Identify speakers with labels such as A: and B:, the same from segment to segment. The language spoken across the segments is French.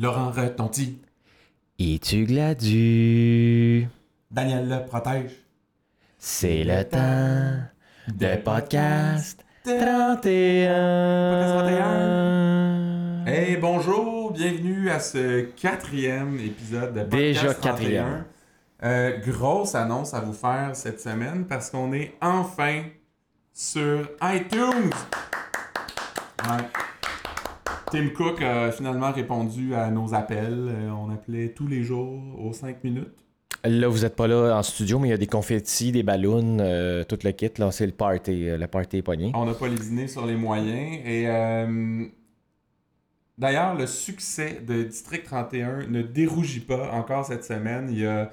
A: Laurent Retonti.
B: Es-tu gladu?
A: Daniel Le Protège.
B: C'est le temps de podcast 31.
A: Podcast 31. Hey, bonjour, bienvenue à ce quatrième épisode de Podcast
B: Déjà
A: 31.
B: quatrième.
A: Euh, grosse annonce à vous faire cette semaine parce qu'on est enfin sur iTunes. Ouais. Tim Cook a finalement répondu à nos appels. Euh, on appelait tous les jours aux 5 minutes.
B: Là, vous êtes pas là en studio, mais il y a des confettis, des ballons, euh, tout le kit. Là, c'est le party. euh, Le party est pogné.
A: On n'a pas lésiné sur les moyens. Et euh, d'ailleurs, le succès de District 31 ne dérougit pas encore cette semaine. Il y a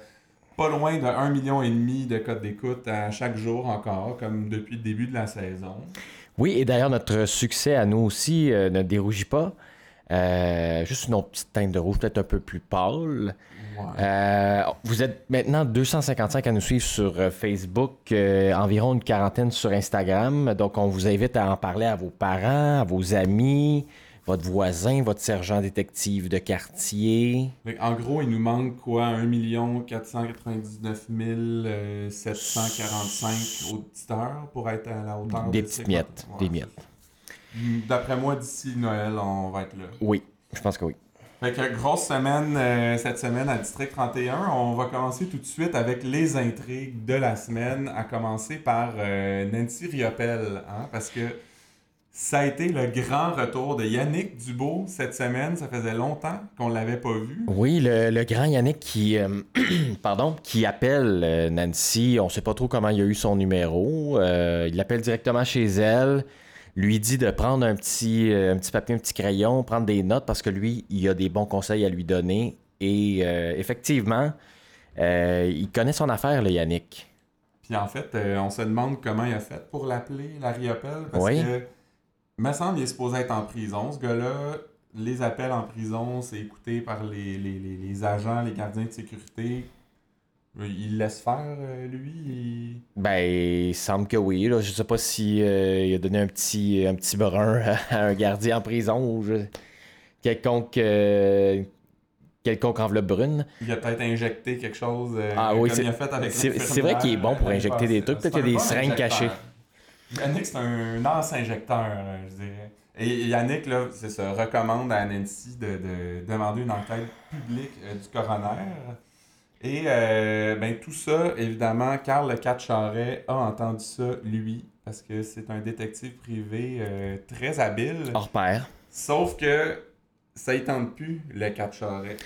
A: pas loin de 1,5 million et demi de codes d'écoute à chaque jour encore, comme depuis le début de la saison.
B: Oui, et d'ailleurs, notre succès à nous aussi euh, ne dérougit pas. Euh, juste une autre petite teinte de rouge, peut-être un peu plus pâle. Euh, vous êtes maintenant 255 à nous suivre sur Facebook, environ une quarantaine sur Instagram. Donc, on vous invite à en parler à vos parents, à vos amis, votre voisin, votre sergent détective de quartier?
A: En gros, il nous manque quoi? 1 499 euh, 745 auditeurs pour être à la hauteur
B: Des
A: de
B: petites miettes,
A: Ouais.
B: des miettes.
A: D'après moi, d'ici Noël, on va être là.
B: Oui, je pense que oui.
A: Fait que grosse semaine euh, cette semaine à District 31. On va commencer tout de suite avec les intrigues de la semaine, à commencer par euh, Nancy Riopel, hein, parce que ça a été le grand retour de Yannick Dubo cette semaine. Ça faisait longtemps qu'on l'avait pas vu.
B: Oui, le, le grand Yannick qui, euh, pardon, qui appelle euh, Nancy, on sait pas trop comment il a eu son numéro. Euh, il l'appelle directement chez elle, lui dit de prendre un petit, un petit papier, un petit crayon, prendre des notes parce que lui, il a des bons conseils à lui donner. Et effectivement, il connaît son affaire, le Yannick.
A: Puis en fait, on se demande comment il a fait pour l'appeler, la Riopel, parce
B: Oui.
A: que, me semble, il est supposé être en prison. Ce gars-là, les appels en prison, c'est écouté par les, les, les, les agents, les gardiens de sécurité. Euh, Il laisse faire, euh, lui. il-
B: Ben, il semble que oui. Là. Je sais pas si euh, il a donné un petit, un petit brun à un gardien en prison ou je- quelconque, euh, quelconque enveloppe brune.
A: Il a peut-être injecté quelque chose. euh,
B: Ah
A: comme
B: oui,
A: il
B: c'est-
A: a fait avec
B: c'est-
A: l'infirmière
B: c'est vrai qu'il est bon pour injecter des trucs. Peut-être qu'il y a des seringues cachées.
A: Yannick, c'est un lance-injecteur, euh, je dirais. Et Yannick, là, c'est ça, recommande à Nancy de, de demander une enquête publique euh, du coroner. Et euh, ben, tout ça, évidemment, Carl Le Charret a entendu ça, lui, parce que c'est un détective privé euh, très habile.
B: Hors pair.
A: Sauf que ça y tente plus, le Charret.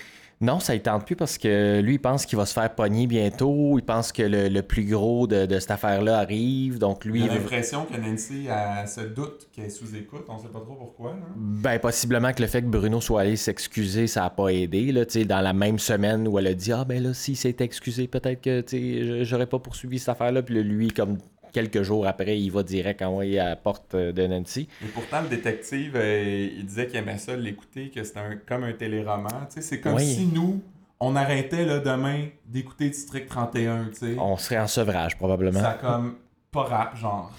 B: Non, ça ne tente plus parce que lui, il pense qu'il va se faire pogner bientôt. Il pense que le, le plus gros de, de cette affaire-là arrive. Donc, lui,
A: J'ai
B: veut-
A: l'impression que Nancy elle se doute qu'elle est sous écoute, on sait pas trop pourquoi.
B: Ben, possiblement que le fait que Bruno soit allé s'excuser, ça n'a pas aidé. Là, dans la même semaine où elle a dit Ah, ben là, s'il s'est excusé, peut-être que tu sais, je- j'aurais pas poursuivi cette affaire-là. Puis lui, comme quelques jours après, il va direct envoyer à la porte euh, de Nancy.
A: Et pourtant, le détective, euh, il disait qu'il aimait ça l'écouter, que c'était un, comme un téléroman. C'est comme
B: Oui.
A: si nous, on arrêtait là, demain d'écouter District 31. Tu sais.
B: On serait en sevrage, probablement.
A: Ça comme pas rap, genre.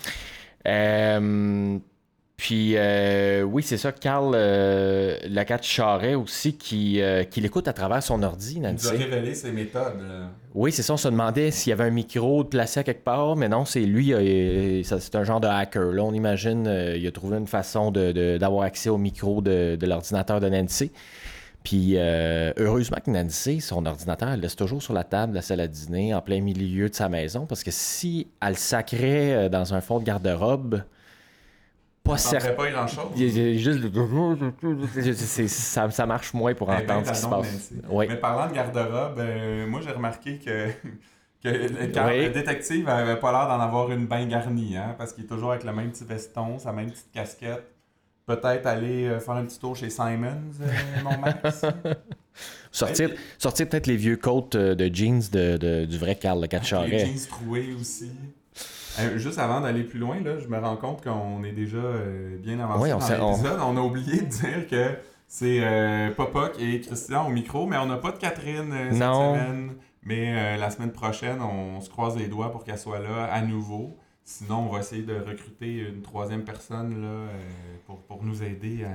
B: Euh, puis, euh, oui, c'est ça, Carl euh, Lacat Charret aussi, qui, euh, qui l'écoute à travers son ordi,
A: Il nous a
B: Nancy.
A: révélé ses méthodes. là.
B: Oui, c'est ça. On se demandait s'il y avait un micro placé à quelque part, mais non, c'est lui. euh, c'est un genre de hacker. Là, on imagine, euh, il a trouvé une façon de- de- d'avoir accès au micro de, de l'ordinateur de Nancy. Puis, euh, heureusement que Nancy, son ordinateur, elle laisse toujours sur la table de la salle à dîner, en plein milieu de sa maison, parce que si elle le sacrait euh, dans un fond de garde-robe, pas certain.
A: pas.
B: Il il y a juste le- ça, ça marche moins pour
A: Eh ben,
B: entendre ce qui se passe. Oui.
A: Mais parlant de garde-robe, euh, moi j'ai remarqué que, que le, car-
B: Oui.
A: le détective avait pas l'air d'en avoir une bien garnie, hein, parce qu'il est toujours avec le même petit veston, sa même petite casquette. Peut-être aller euh, faire un petit tour chez Simons, euh, mon Max.
B: Sortir, sortir peut-être les vieux coats de jeans de, de- du vrai Carl Le
A: Les
B: Catcharet.
A: jeans troués aussi. Euh, juste avant d'aller plus loin, là, je me rends compte qu'on est déjà euh, bien avancé
B: on
A: dans
B: s'est- on-
A: l'épisode. On... a oublié de dire que c'est euh, Popoc et Christian au micro, mais on n'a pas de Catherine euh, cette
B: Non.
A: semaine. Mais la semaine prochaine, on se croise les doigts pour qu'elle soit là à nouveau. Sinon, on va essayer de recruter une troisième personne là, pour, pour nous aider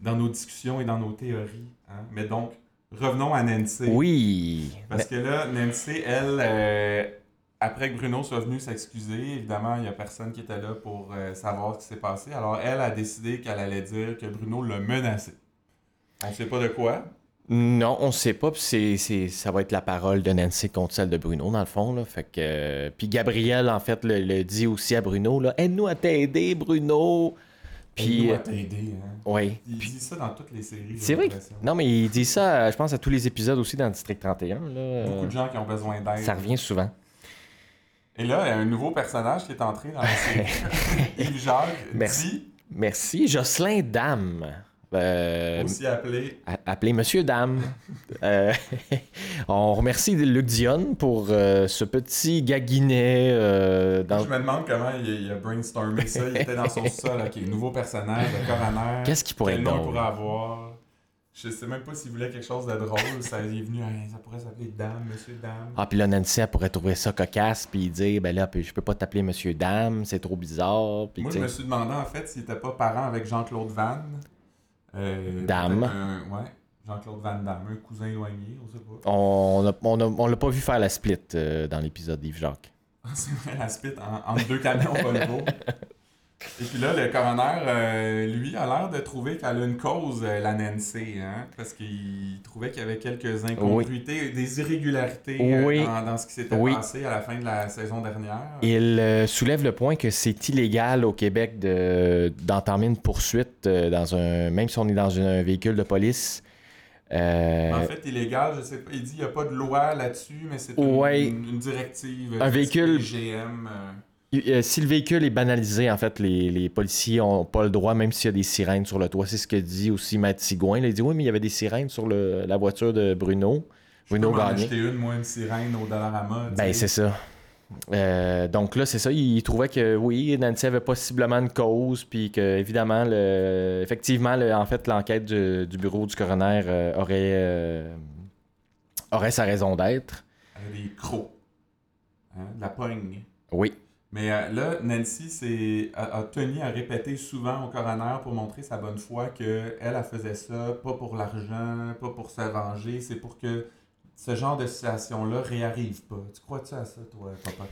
A: dans nos discussions et dans nos théories. hein. Mais donc, revenons à Nancy.
B: Oui.
A: Parce que là, Nancy, elle, après que Bruno soit venu s'excuser, évidemment, il n'y a personne qui était là pour euh, savoir ce qui s'est passé. Alors, elle a décidé qu'elle allait dire que Bruno l'a menacé. On ne sait pas de quoi?
B: Non, on sait pas. c'est, c'est- ça va être la parole de Nancy contre celle de Bruno, dans le fond. Là. Fait que, euh, puis Gabriel, en fait, le, le dit aussi à Bruno là, Aide-nous à t'aider, Bruno. Puis.
A: Puis,
B: euh,
A: à t'aider. Hein.
B: oui.
A: Il dit ça dans toutes les séries.
B: C'est vrai. Non, mais il dit ça, je pense, à tous les épisodes aussi dans District 31. Là.
A: Beaucoup de gens qui ont besoin d'aide.
B: ça revient souvent.
A: Et là, il y a un nouveau personnage qui est entré dans la série. Yves Jacques
B: Merci.
A: dit,
B: Merci. Jocelyn Dame. Euh,
A: aussi appelé.
B: appelé Monsieur Dame. Euh, on remercie Luc Dion pour euh, ce petit gaguinet dans
A: Je me demande comment il, il a brainstormé ça. Il était dans son sol. Ok, nouveau personnage, le coroner.
B: Qu'est-ce qui pourrait
A: Quel
B: être
A: nom il pourrait avoir? Je sais même pas s'il voulait quelque chose de drôle. Ça est venu, Hey, ça pourrait s'appeler Dame, Monsieur Dame.
B: Ah, puis là, Nancy, elle pourrait trouver ça cocasse, puis dire, ben là, je peux pas t'appeler Monsieur Dame, c'est trop bizarre. Puis,
A: Moi, je me suis demandé en fait s'il était pas parent avec Jean-Claude Van. Euh,
B: Dame.
A: un- ouais, Jean-Claude Van Damme, un cousin éloigné, on sait pas.
B: On a- on a- on l'a pas vu faire la split euh, dans l'épisode d'Yves Jacques.
A: C'est vrai, la spit en- entre deux camions Volvo. Et puis là, le coroner, euh, lui, a l'air de trouver qu'elle a une cause, euh, la Nancy, hein, parce qu'il trouvait qu'il y avait quelques incongruités, des irrégularités euh,
B: Oui.
A: dans, dans ce qui s'était
B: Oui.
A: passé à la fin de la saison dernière.
B: Il euh, soulève le point que c'est illégal au Québec de, d'entamer une poursuite dans un, même si on est dans un véhicule de police. Euh,
A: En fait, illégal, je sais pas, il dit qu'il n'y a pas de loi là-dessus, mais c'est
B: Ouais.
A: une, une directive.
B: Un véhicule-
A: GM. Euh,
B: si le véhicule est banalisé, en fait, les, les policiers n'ont pas le droit, même s'il y a des sirènes sur le toit. C'est ce que dit aussi Maître Sigouin. Il dit oui, mais il y avait des sirènes sur le- la voiture de Bruno.
A: je
B: Bruno Gagné.
A: acheter une, moi, une sirène au Dollarama.
B: Ben, c'est ça. Euh, donc là, c'est ça. Il trouvait que oui, Nancy avait possiblement une cause, puis que évidemment, le, effectivement, le- en fait, l'enquête du, du bureau du coroner euh, aurait, euh, aurait sa raison d'être.
A: A des crocs. Hein, de la pogne.
B: Oui.
A: Mais euh, là, Nancy a, a tenu à répéter souvent au coroner pour montrer sa bonne foi qu'elle, elle faisait ça pas pour l'argent, pas pour se venger, c'est pour que ce genre de situation-là réarrive pas. Tu crois-tu à ça, toi, papa?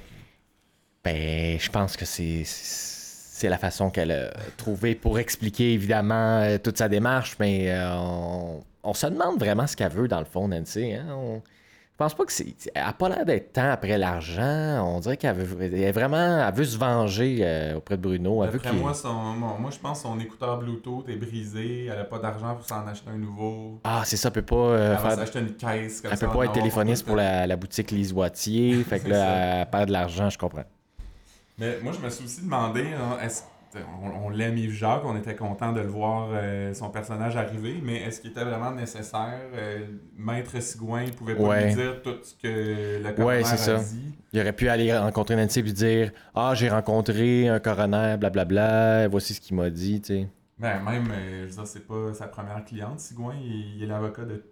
B: Ben, je pense que c'est c'est la façon qu'elle a trouvée pour expliquer évidemment euh, toute sa démarche, mais euh, on, on se demande vraiment ce qu'elle veut dans le fond, Nancy. Hein? Pense pas que c'est. Elle a pas l'air d'être tant après l'argent. On dirait qu'elle veut, elle est vraiment. Elle veut se venger euh, auprès de Bruno. Elle veut
A: moi, son, moi, moi, je pense que son écouteur Bluetooth est brisé, elle a pas d'argent pour s'en acheter un nouveau.
B: Ah, c'est ça, elle peut pas euh,
A: Elle
B: faire.
A: une caisse comme
B: Elle
A: ça.
B: peut pas être téléphoniste pour la, la boutique Lise Wattier. fait que là,
A: ça.
B: elle perd de l'argent, je comprends.
A: Mais moi, je me suis aussi demandé, hein, est-ce on, on l'aime Yves Jacques, on était content de le voir, euh, son personnage arriver, mais est-ce qu'il était vraiment nécessaire? Euh, Maître Sigouin il pouvait pas
B: Ouais.
A: lui dire tout ce que le coroner
B: Ouais, c'est ça.
A: a dit?
B: Il aurait pu aller rencontrer Nancy et lui dire Ah, j'ai rencontré un coroner, blablabla, voici ce qu'il m'a dit, tu sais.
A: Ben, même, euh, je veux dire, c'est pas sa première cliente, Sigouin, il, il est l'avocat de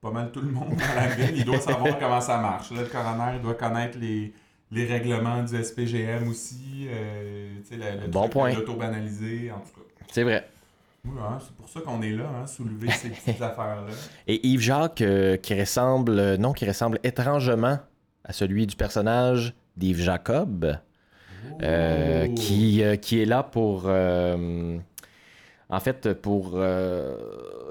A: pas mal tout le monde dans la ville, il doit savoir comment ça marche. Là, le coroner, il doit connaître les, les règlements du SPGM aussi, euh, sais, le,
B: Bon point.
A: l'auto-banalisé, en tout cas.
B: C'est vrai.
A: Oui, hein, c'est pour ça qu'on est là, hein, soulever ces petites affaires-là.
B: Et Yves Jacques, euh, qui ressemble, euh, non, qui ressemble étrangement à celui du personnage d'Yves Jacob, euh,
A: Oh.
B: qui, qui est là pour. en fait, pour.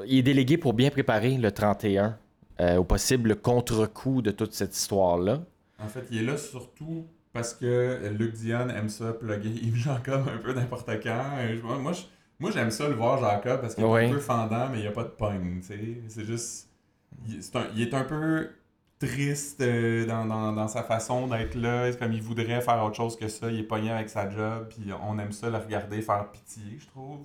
B: il est délégué pour bien préparer le 31 euh, au possible contre-coup de toute cette histoire-là.
A: En fait, il est là surtout parce que Luc Dion aime ça plugger Yves Jacob un peu n'importe quand. Moi, je- moi, j'aime ça le voir Jacob parce qu'il est un peu fendant, mais il n'y a pas de pogne. tu sais. C'est juste. Il, c'est un- il est un peu triste euh, dans, dans- dans sa façon d'être là. C'est comme il voudrait faire autre chose que ça. Il est pogné avec sa job, puis on aime ça le regarder faire pitié, je trouve.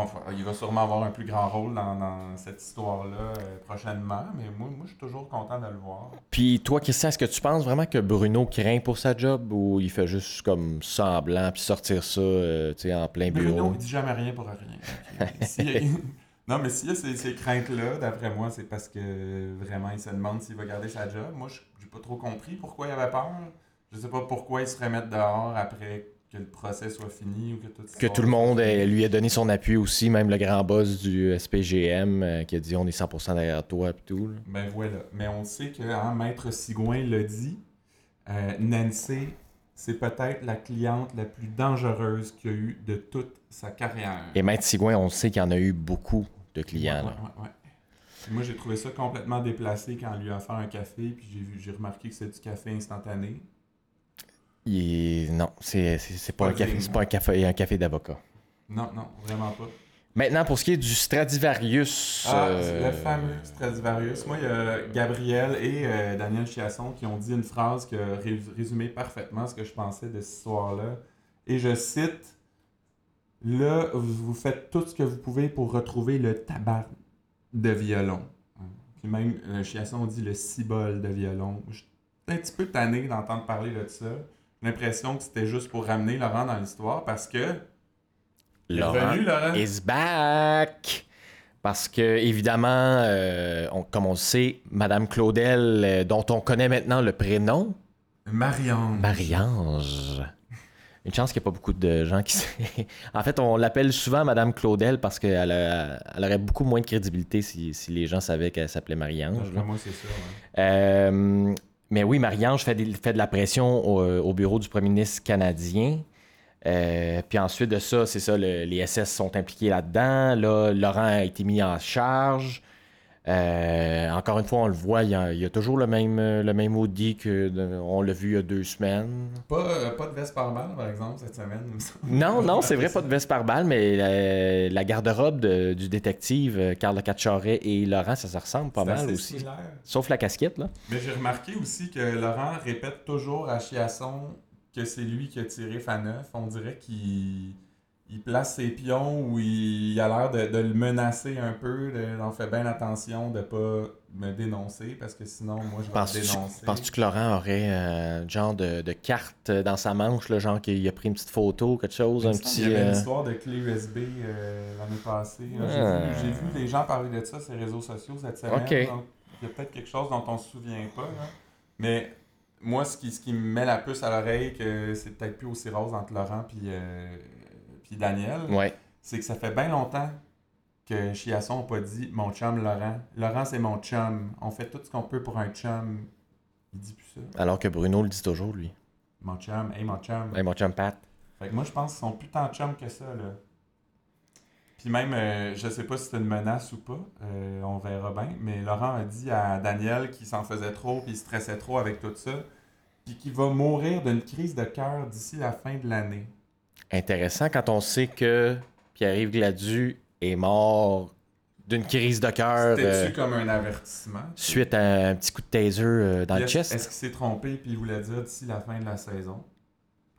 A: Enfin, il va sûrement avoir un plus grand rôle dans, dans cette histoire-là euh, prochainement, mais moi, moi, je suis toujours content de le voir.
B: Puis toi, Christian, est-ce que tu penses vraiment que Bruno craint pour sa job ou il fait juste comme semblant puis sortir ça euh, en plein bureau?
A: Bruno, il dit jamais rien pour rien. Non, mais s'il y a ces, ces craintes-là, d'après moi, c'est parce que vraiment, il se demande s'il va garder sa job. Moi, je j'ai pas trop compris pourquoi il avait peur. Je sais pas pourquoi il se ferait mettre dehors après que le procès soit fini ou que tout
B: Que tout le monde lui ait donné son appui aussi, même le grand boss du SPGM euh, qui a dit on est 100% derrière toi et tout. là.
A: Ben voilà. Mais on sait que hein, Maître Sigouin l'a dit. euh, Nancy, c'est peut-être la cliente la plus dangereuse qu'il y a eu de toute sa carrière.
B: Et Maître Sigouin, on sait qu'il y en a eu beaucoup de clients.
A: ouais, ouais, ouais. Moi, j'ai trouvé ça complètement déplacé quand on lui a offert un café, puis j'ai remarqué que c'est du café instantané.
B: Il Non, c'est pas,
A: Pas
B: un café, pas un café, un café d'avocat.
A: Non, non, vraiment pas.
B: Maintenant, pour ce qui est du Stradivarius.
A: Ah,
B: euh,
A: le fameux Stradivarius. Moi, il y a Gabriel et euh, Daniel Chiasson qui ont dit une phrase qui a ré- résumé parfaitement ce que je pensais de cette histoire-là. Et je cite Là, vous vous faites tout ce que vous pouvez pour retrouver le tabac de violon. Puis même, euh, Chiasson dit le cibole de violon. Je suis un petit peu tanné d'entendre parler de ça. L'impression que c'était juste pour ramener Laurent dans l'histoire parce que.
B: Laurent
A: revenu, Laurent.
B: is back. Parce que, évidemment, euh, on- comme on le sait, Madame Claudel, euh, dont on connaît maintenant le prénom,
A: Marianne.
B: Marie-Ange. Une chance qu'il n'y a pas beaucoup de gens qui. en fait, on l'appelle souvent Madame Claudel parce qu'elle elle aurait beaucoup moins de crédibilité si, si les gens savaient qu'elle s'appelait Marie-Ange.
A: Moi, c'est ouais.
B: Euh, mais oui, Marie-Ange fait, de la pression au, au bureau du premier ministre canadien. Euh, puis ensuite de ça, c'est ça, le- les SS sont impliqués là-dedans. Là, Laurent a été mis en charge. Euh, encore une fois, on le voit, il y a, il y a toujours le même, euh, le même Audi que de- on l'a vu il y a deux semaines.
A: Pas, euh, pas de veste par balle, par exemple, cette semaine.
B: Non, non, c'est vrai, pas de veste par balle, mais la, la garde-robe de- du détective euh, Carl Cacciaret et Laurent, ça se ressemble pas mal aussi.
A: similaire.
B: Sauf la casquette, là.
A: Mais j'ai remarqué aussi que Laurent répète toujours à Chiasson que c'est lui qui a tiré Faneuf. On dirait qu'il il place ses pions ou il, a l'air de, de le menacer un peu. De, on fait bien attention de pas me dénoncer parce que sinon, moi, je vais
B: Penses-tu
A: me dénoncer.
B: penses-tu que Laurent aurait euh, un genre de, de carte dans sa manche, là, genre qu'il a pris une petite photo, quelque chose,
A: Il
B: un petit.
A: qu'il y avait une
B: euh,
A: histoire de clé USB euh, l'année passée. J'ai
B: Ah.
A: vu- J'ai vu, les gens parler de ça sur les réseaux sociaux cette semaine. Donc il y a peut-être quelque chose dont on se souvient pas. là. Mais moi, ce qui, ce qui me met la puce à l'oreille, que c'est peut-être plus aussi rose entre Laurent et puis Daniel,
B: Ouais.
A: c'est que ça fait bien longtemps que Chiasson n'a pas dit mon chum Laurent. Laurent, c'est mon chum. On fait tout ce qu'on peut pour un chum. Il dit plus ça.
B: Alors que Bruno le dit toujours, lui.
A: Mon chum, hey mon chum.
B: Hey, mon chum Pat.
A: Fait que moi, je pense qu'ils sont plus tant chum que ça, là. Puis même, euh, je sais pas si c'est une menace ou pas, euh, on verra bien, mais Laurent a dit à Daniel qu'il s'en faisait trop, puis il stressait trop avec tout ça, puis qu'il va mourir d'une crise de cœur d'ici la fin de l'année.
B: Intéressant quand on sait que Pierre-Yves Gladu est mort d'une crise de cœur
A: C'était-tu
B: euh,
A: comme un avertissement?
B: suite à un petit coup de taser euh, dans
A: Puis
B: le chest.
A: est-ce qu'il s'est trompé, puis il voulait dire d'ici la fin de la saison?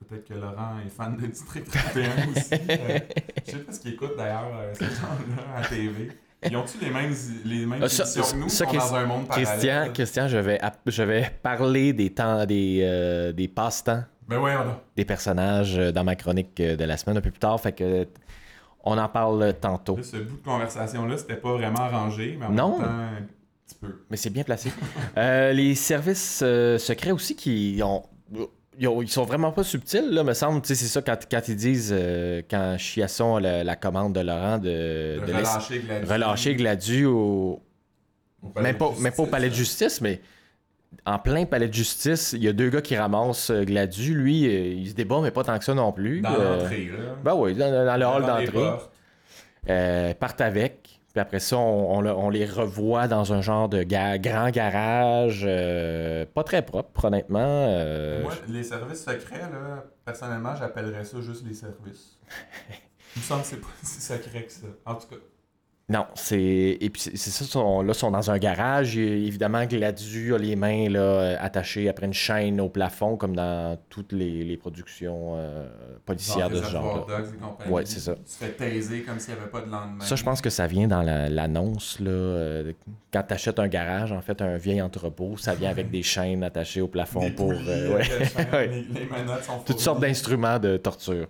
A: Peut-être que Laurent est fan de District 31 aussi. euh, je sais pas ce qu'il écoute d'ailleurs, ces gens-là, à TV. Ils ont-tu les mêmes, les mêmes
B: Ah, ça-
A: émissions que nous?
B: ça,
A: sont dans un monde
B: Christian,
A: parallèle?
B: Christian je, vais, je vais parler des temps, des, des passe-temps
A: Ben ouais, on a.
B: des personnages euh, dans ma chronique euh, de la semaine un peu plus tard. Fait que on en parle tantôt.
A: Là, ce bout de conversation-là, c'était pas vraiment arrangé, mais en
B: Non.
A: même temps, un petit peu.
B: Mais c'est bien placé. Euh, les services euh, secrets aussi qui ont. Ils, ont- ils sont vraiment pas subtils, là, me semble. Tu sais, c'est ça quand, quand ils disent, euh, quand Chiasson a la, la commande de Laurent de,
A: De
B: de laisser-
A: relâcher Gladys.
B: relâcher Gladu au.
A: au palais
B: Même pas, même pas au palais de justice, mais en plein palais de justice, il y a deux gars qui ramassent euh, Gladu. Lui, euh, il se débat, mais pas tant que ça non plus.
A: Dans
B: Euh,
A: l'entrée, là.
B: Ben oui, dans, dans le hall d'entrée. Euh, partent avec. Puis après ça, on, on le- on les revoit dans un genre de ga- grand garage. euh, pas très propre, honnêtement.
A: Moi, les services secrets, là, personnellement, j'appellerais ça juste les services. Il me semble que c'est pas si secret que ça. En tout cas,
B: Non, c'est. Et puis c'est ça, sont, là, ils sont dans un garage. Et évidemment, Gladu a les mains là, euh, attachées après une chaîne au plafond, comme dans toutes les, les productions euh, policières de ce genre.
A: Dogs.
B: Ouais, c'est ça.
A: Tu te fais taiser comme s'il n'y avait pas de lendemain.
B: Ça, je pense que ça vient dans la- l'annonce. là, euh, quand tu achètes un garage, en fait, un vieil entrepôt, ça vient avec des chaînes attachées au plafond
A: Des
B: pour. euh, ouais.
A: la les, sont
B: Toutes sortes d'instruments de torture.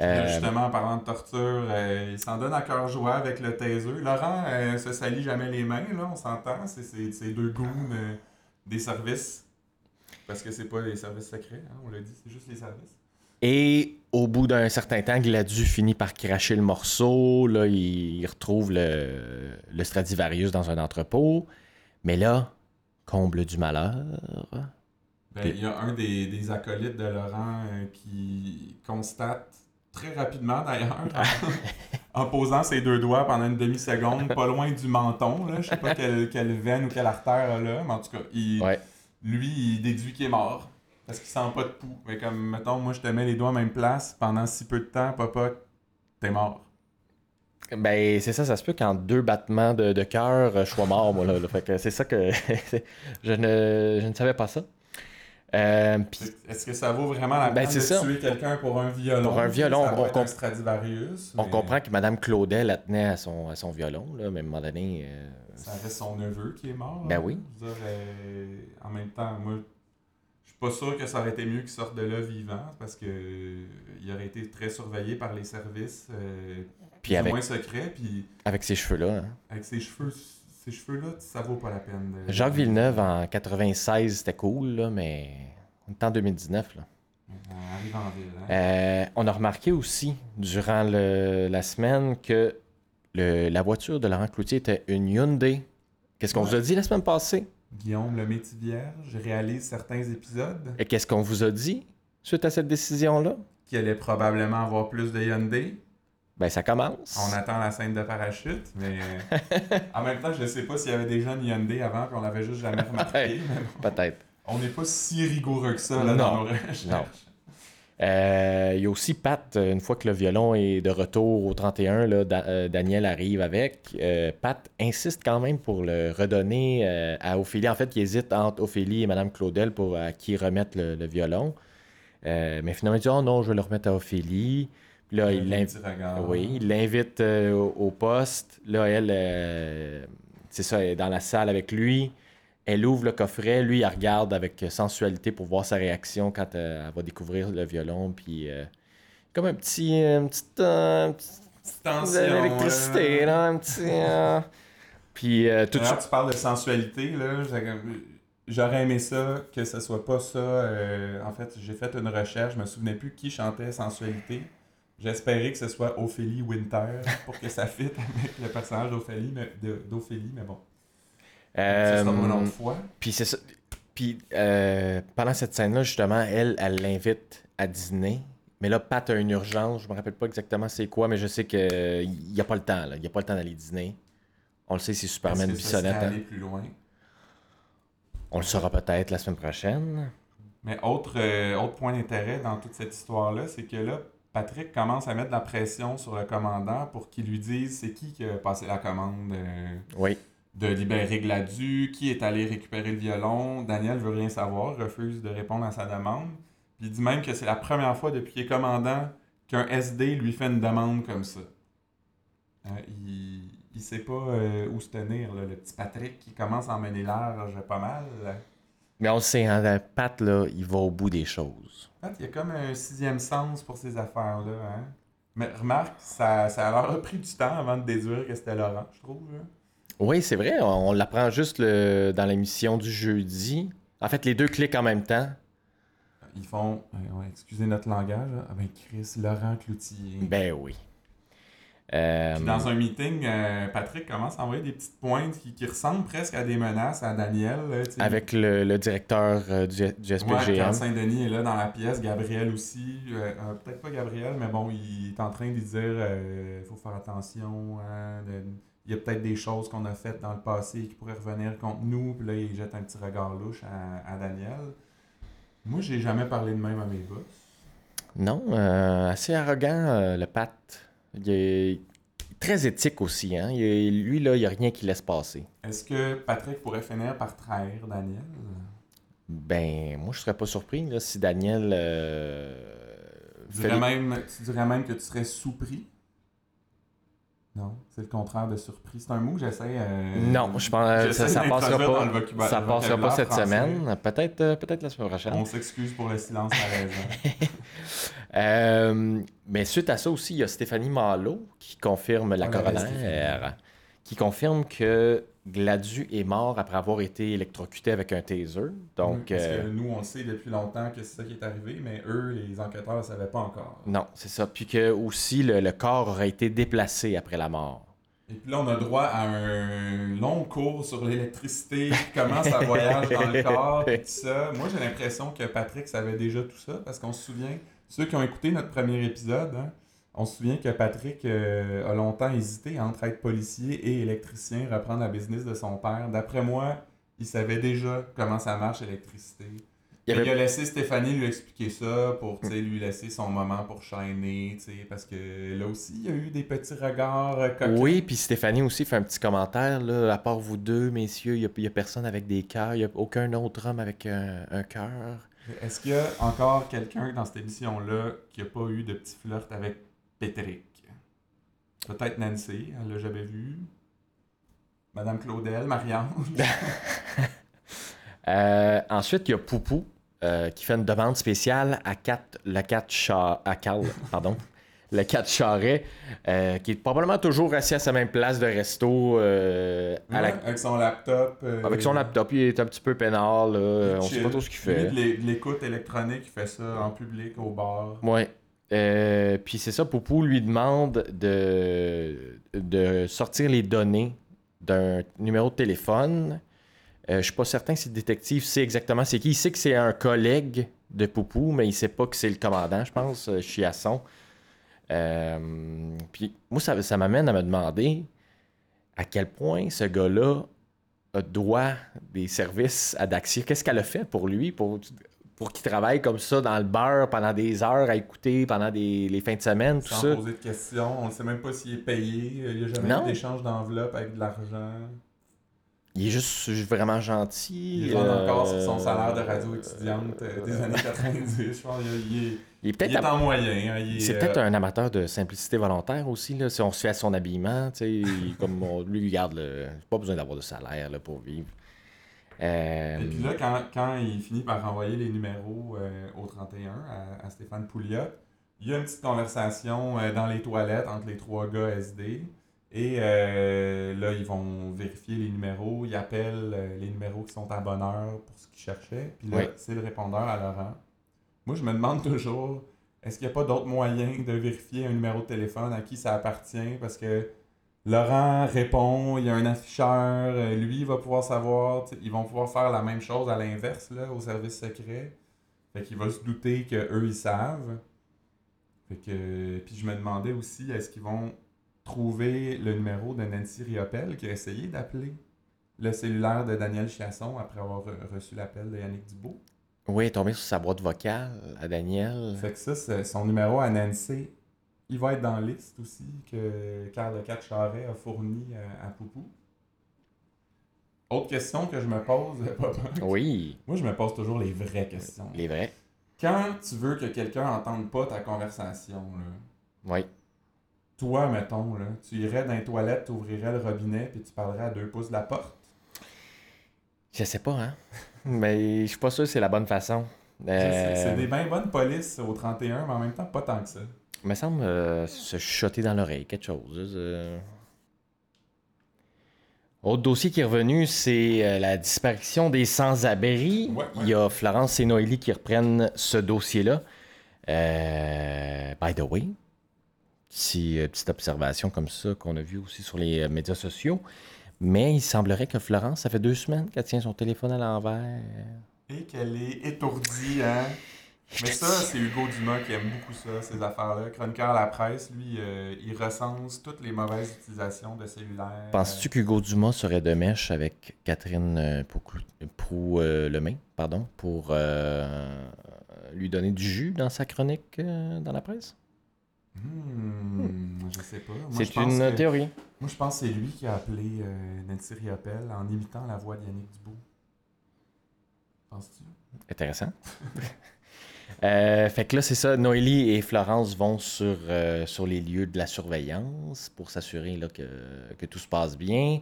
B: Euh,
A: justement, en parlant de torture, euh, il s'en donne à cœur joie avec le taser. Laurent euh, se salit jamais les mains, là, on s'entend. C'est c'est deux goons euh, des services. Parce que c'est pas les services secrets, hein, on l'a dit, c'est juste les services.
B: Et au bout d'un certain temps, Gladu finit par cracher le morceau. Là, il, il retrouve le, le Stradivarius dans un entrepôt. Mais là, comble du malheur.
A: Ben, il y a un des, des acolytes de Laurent euh, qui constate très rapidement d'ailleurs, en, en posant ses deux doigts pendant une demi-seconde, pas loin du menton. Là. Je sais pas quelle, quelle veine ou quelle artère là, mais en tout cas, il,
B: Ouais.
A: lui, il déduit qu'il est mort. Parce qu'il sent pas de pouls. Mais comme, mettons, moi, je te mets les doigts à même place pendant si peu de temps, papa, t'es mort.
B: Ben, c'est ça, ça se peut qu'en deux battements de, de cœur, je sois mort, moi, là. là. Fait que c'est ça que je, ne, je ne savais pas ça. Euh,
A: Est-ce que ça vaut vraiment la
B: Ben,
A: peine de
B: ça.
A: tuer quelqu'un pour un violon?
B: Pour un violon,
A: ça
B: on
A: un Stradivarius.
B: on
A: mais
B: comprend que Mme Claudel, elle tenait à son, à son violon, là, mais à un moment donné... euh,
A: Ça reste son neveu qui est mort.
B: Ben
A: là.
B: oui.
A: Dire, euh, en même temps, moi, je suis pas sûr que ça aurait été mieux qu'il sorte de là vivant parce que il aurait été très surveillé par les services,
B: Puis avec,
A: moins secrets, puis
B: avec ces cheveux-là. hein.
A: avec ses cheveux, ces cheveux-là, ça vaut pas la peine. de-
B: Jacques Villeneuve, en 96, c'était cool, là, mais on est en 2019, là.
A: Euh, arrive en ville. hein.
B: Euh, on a remarqué aussi, durant le- la semaine, que le- la voiture de Laurent Cloutier était une Hyundai. Qu'est-ce qu'on
A: Ouais.
B: vous a dit la semaine passée?
A: Guillaume le métier vierge réalise certains épisodes
B: Et qu'est-ce qu'on vous a dit suite à cette décision-là?
A: qui allait probablement avoir plus de Hyundai.
B: Ben, ça commence.
A: On attend la scène de parachute, mais en même temps, je sais pas s'il y avait des jeunes Hyundai avant, puis on l'avait juste jamais remarqué. Bon.
B: Peut-être.
A: On n'est pas si rigoureux que ça là,
B: Non.
A: dans nos recherches.
B: Non. Euh, Il y a aussi Pat, euh, une fois que le violon est de retour au 31, là, Da- euh, Daniel arrive avec. Euh, Pat insiste quand même pour le redonner à Ophélie. En fait, il hésite entre Ophélie et Madame Claudel pour à qui remettre le, le violon. Mais finalement, il dit Oh non, je vais le remettre à Ophélie. Puis là, il l'invite. Oui, il l'invite euh, au, au poste. Là, elle, euh, c'est ça, elle est dans la salle avec lui. Elle ouvre le coffret. Lui, il regarde avec sensualité pour voir sa réaction quand euh, elle va découvrir le violon. Puis, euh, comme un petit. Un petit, euh, un petit-
A: Petite tension.
B: l'électricité,
A: euh.
B: là. Un petit. euh, Puis, euh, tout de
A: D'ailleurs,
B: suite.
A: tu parles de sensualité, là. J'aurais aimé ça, que ce soit pas ça. euh, en fait, j'ai fait une recherche, je me souvenais plus qui chantait sensualité. J'espérais que ce soit Ophélie Winter pour que ça fitte avec le personnage d'Ophélie, mais, de- d'Ophélie, mais bon. ça sera pour une
B: Euh,
A: autre fois.
B: Puis c'est ça. Puis euh, pendant cette scène-là, justement, elle, elle l'invite à dîner. Mais là, Pat a une urgence. Je me rappelle pas exactement c'est quoi, mais je sais qu'il n'y a pas le temps. là. Il n'y a pas le temps d'aller dîner. On le sait, c'est Superman Bissonnette. hein.
A: aller plus loin.
B: On le saura peut-être la semaine prochaine.
A: Mais autre, euh, autre point d'intérêt dans toute cette histoire-là, c'est que là, Patrick commence à mettre de la pression sur le commandant pour qu'il lui dise c'est qui qui a passé la commande euh,
B: Oui.
A: de libérer Gladu, qui est allé récupérer le violon. Daniel veut rien savoir, refuse de répondre à sa demande. Puis il dit même que c'est la première fois depuis qu'il est commandant qu'un SD lui fait une demande comme ça. Euh, il, il sait pas euh, où se tenir, là, le petit Patrick qui commence à en mener large pas mal.
B: Mais on le sait, hein, la Pat, là, il va au bout des choses.
A: En fait, il y a comme un sixième sens pour ces affaires-là. Hein? Mais remarque, ça, ça leur a pris du temps avant de déduire que c'était Laurent, je trouve. là.
B: Oui, c'est vrai. On, on l'apprend juste le- dans l'émission du jeudi. En fait, les deux cliquent en même temps.
A: Ils font, euh, ouais, excusez notre langage, là. ah ben Chris, Laurent Cloutier.
B: Ben oui. Euh,
A: Puis dans un meeting, euh, Patrick commence à envoyer des petites pointes qui, qui ressemblent presque à des menaces à Daniel. là,
B: avec le, le directeur euh, du, du
A: Ouais,
B: SPGM.
A: quand Saint-Denis est là dans la pièce, Gabriel aussi. euh, Peut-être pas Gabriel, mais bon, il est en train de dire il faut faire attention. hein, de- il y a peut-être des choses qu'on a faites dans le passé qui pourraient revenir contre nous. Puis là, il jette un petit regard louche à, à Daniel. Moi, j'ai jamais parlé de même à mes boss.
B: Non, assez arrogant, le Pat. Il est très éthique aussi. Hein? Il est- lui, là, il n'y a rien qui laisse passer.
A: Est-ce que Patrick pourrait finir par trahir Daniel?
B: Ben, moi, je serais pas surpris là, si Daniel. euh,
A: tu dirais, même, tu dirais même que tu serais sous-pris Non, c'est le contraire de surpris. C'est un mot que j'essaie. euh,
B: Non, je pense que ça, ça passera pas. Ça passera pas cette
A: français.
B: semaine. Peut-être euh, peut-être la semaine prochaine.
A: On s'excuse pour le silence à raison.
B: Euh, mais suite à ça aussi, il y a Stéphanie Malo qui confirme la
A: Ah, Stéphanie.
B: qui confirme que Gladu est mort après avoir été électrocuté avec un taser. Donc,
A: Parce
B: euh,
A: que nous, on sait depuis longtemps que c'est ça qui est arrivé, mais eux, les enquêteurs, ne savaient pas encore.
B: non, c'est ça. Puis que aussi le, le corps aurait été déplacé après la mort.
A: Et puis là, on a droit à un long cours sur l'électricité, comment ça voyage dans le corps, et tout ça. Moi, j'ai l'impression que Patrick savait déjà tout ça, parce qu'on se souvient, ceux qui ont écouté notre premier épisode, hein, on se souvient que Patrick euh, a longtemps hésité entre être policier et électricien, reprendre la business de son père. D'après moi, il savait déjà comment ça marche l'électricité.
B: Il avait-
A: a laissé Stéphanie lui expliquer ça pour lui laisser son moment pour shiner, parce que là aussi, il y a eu des petits regards euh, coquins.
B: Oui, puis Stéphanie aussi fait un petit commentaire. Là, à part vous deux, messieurs, il n'y a, personne avec des cœurs. Il n'y a aucun autre homme avec un, un cœur.
A: Est-ce qu'il y a encore quelqu'un dans cette émission-là qui n'a pas eu de petit flirt avec Patrick? Peut-être Nancy, elle l'a jamais vu. Madame Claudel, Marianne.
B: Euh, ensuite, il y a Poupou euh, qui fait une demande spéciale à 4 Char, à Cal, pardon, le 4 Charret, euh, qui est probablement toujours assis à sa même place de resto euh, la-
A: avec son laptop. euh,
B: avec son laptop. Il est un petit peu peinard, là. on sait pas trop ce qu'il fait.
A: de l'é- de l'écoute électronique, il fait ça en public, au bar.
B: Ouais. Puis c'est ça, Poupou lui demande de, de sortir les données d'un numéro de téléphone. Je suis pas certain si le détective sait exactement c'est qui. Il sait que c'est un collègue de Poupou, mais il sait pas que c'est le commandant, je pense, Chiasson. Euh, puis moi, ça, ça m'amène à me demander à quel point ce gars-là doit des services à Daxia. Qu'est-ce qu'elle a fait pour lui, pour, pour qu'il travaille comme ça dans le bar pendant des heures à écouter, pendant des, les fins de semaine, tout
A: Sans
B: ça?
A: poser de questions. On ne sait même pas s'il est payé. Il n'y a jamais d'échange d'enveloppe avec de l'argent.
B: Il est juste vraiment gentil.
A: Il rentre
B: euh,
A: encore sur son salaire de radio étudiante euh, des années 90. Je pense est,
B: Il est peut-être
A: en moyen. hein,
B: C'est
A: euh,
B: peut-être un amateur de simplicité volontaire aussi, là, si on se fait à son habillement, tu sais, il- comme on, lui, il garde le... pas besoin d'avoir de salaire là, pour vivre. Euh,
A: Et puis là, quand, quand il finit par renvoyer les numéros euh, au 31 à, à Stéphane Pouliot, il y a une petite conversation euh, dans les toilettes entre les trois gars SD. Et euh, là, ils vont vérifier les numéros. Ils appellent euh, les numéros qui sont à bonne heure pour ce qu'ils cherchaient. Puis là,
B: Oui.
A: c'est le répondeur à Laurent. Moi, je me demande toujours, est-ce qu'il n'y a pas d'autres moyens de vérifier un numéro de téléphone à qui ça appartient? Parce que Laurent répond, il y a un afficheur, euh, lui il va pouvoir savoir, ils vont pouvoir faire la même chose à l'inverse là, au service secret. Fait qu'il va se douter que eux ils savent. Fait que puis je me demandais aussi est-ce qu'ils vont trouver le numéro de Nancy Riopel qui a essayé d'appeler le cellulaire de Daniel Chiasson après avoir re- reçu l'appel de Yannick Dubo.
B: Oui, il est tombé sur sa boîte vocale à Daniel.
A: Fait que ça, c'est son numéro à Nancy, il va être dans la liste aussi que Carl Cat Charret a fourni à, à Poupou. Autre question que je me pose, papa.
B: Oui,
A: Moi, je me pose toujours les vraies questions.
B: il est vrai.
A: Quand tu veux que quelqu'un entende pas ta conversation, là,
B: Oui.
A: toi, mettons, là, tu irais dans les toilettes, tu ouvrirais le robinet, puis tu parlerais à deux pouces de la porte?
B: Je sais pas, hein. Mais je suis pas sûr que c'est la bonne façon. Euh,
A: C'est des bien bonnes polices au 31, mais en même temps, pas tant que ça.
B: Il me semble euh, se chuchoter dans l'oreille, quelque chose. euh. Autre dossier qui est revenu, c'est euh, la disparition des sans-abri.
A: Ouais, ouais.
B: Il y a Florence et Noélie qui reprennent ce dossier-là. By the way, petit, euh, petite observation comme ça qu'on a vu aussi sur les médias sociaux. Mais il semblerait que Florence, ça fait deux semaines qu'elle tient son téléphone à l'envers.
A: Et qu'elle est étourdie, hein? Mais ça, c'est Hugo Dumas qui aime beaucoup ça, ces affaires-là. Chroniqueur à la presse, lui, euh, il recense toutes les mauvaises utilisations de cellulaires.
B: Penses-tu qu'Hugo Dumas serait de mèche avec Catherine euh, Prou- euh, Lemay, pardon, pour euh, lui donner du jus dans sa chronique dans la presse?
A: Hmm, je sais pas.
B: C'est une
A: que-
B: théorie.
A: Moi, je pense que c'est lui qui a appelé euh, Nancy Riopel en imitant la voix de Yannick Dubois. Penses-tu?
B: Intéressant. Euh, fait que là, c'est ça. Noélie et Florence vont sur, euh, sur les lieux de la surveillance pour s'assurer là, que, que tout se passe bien.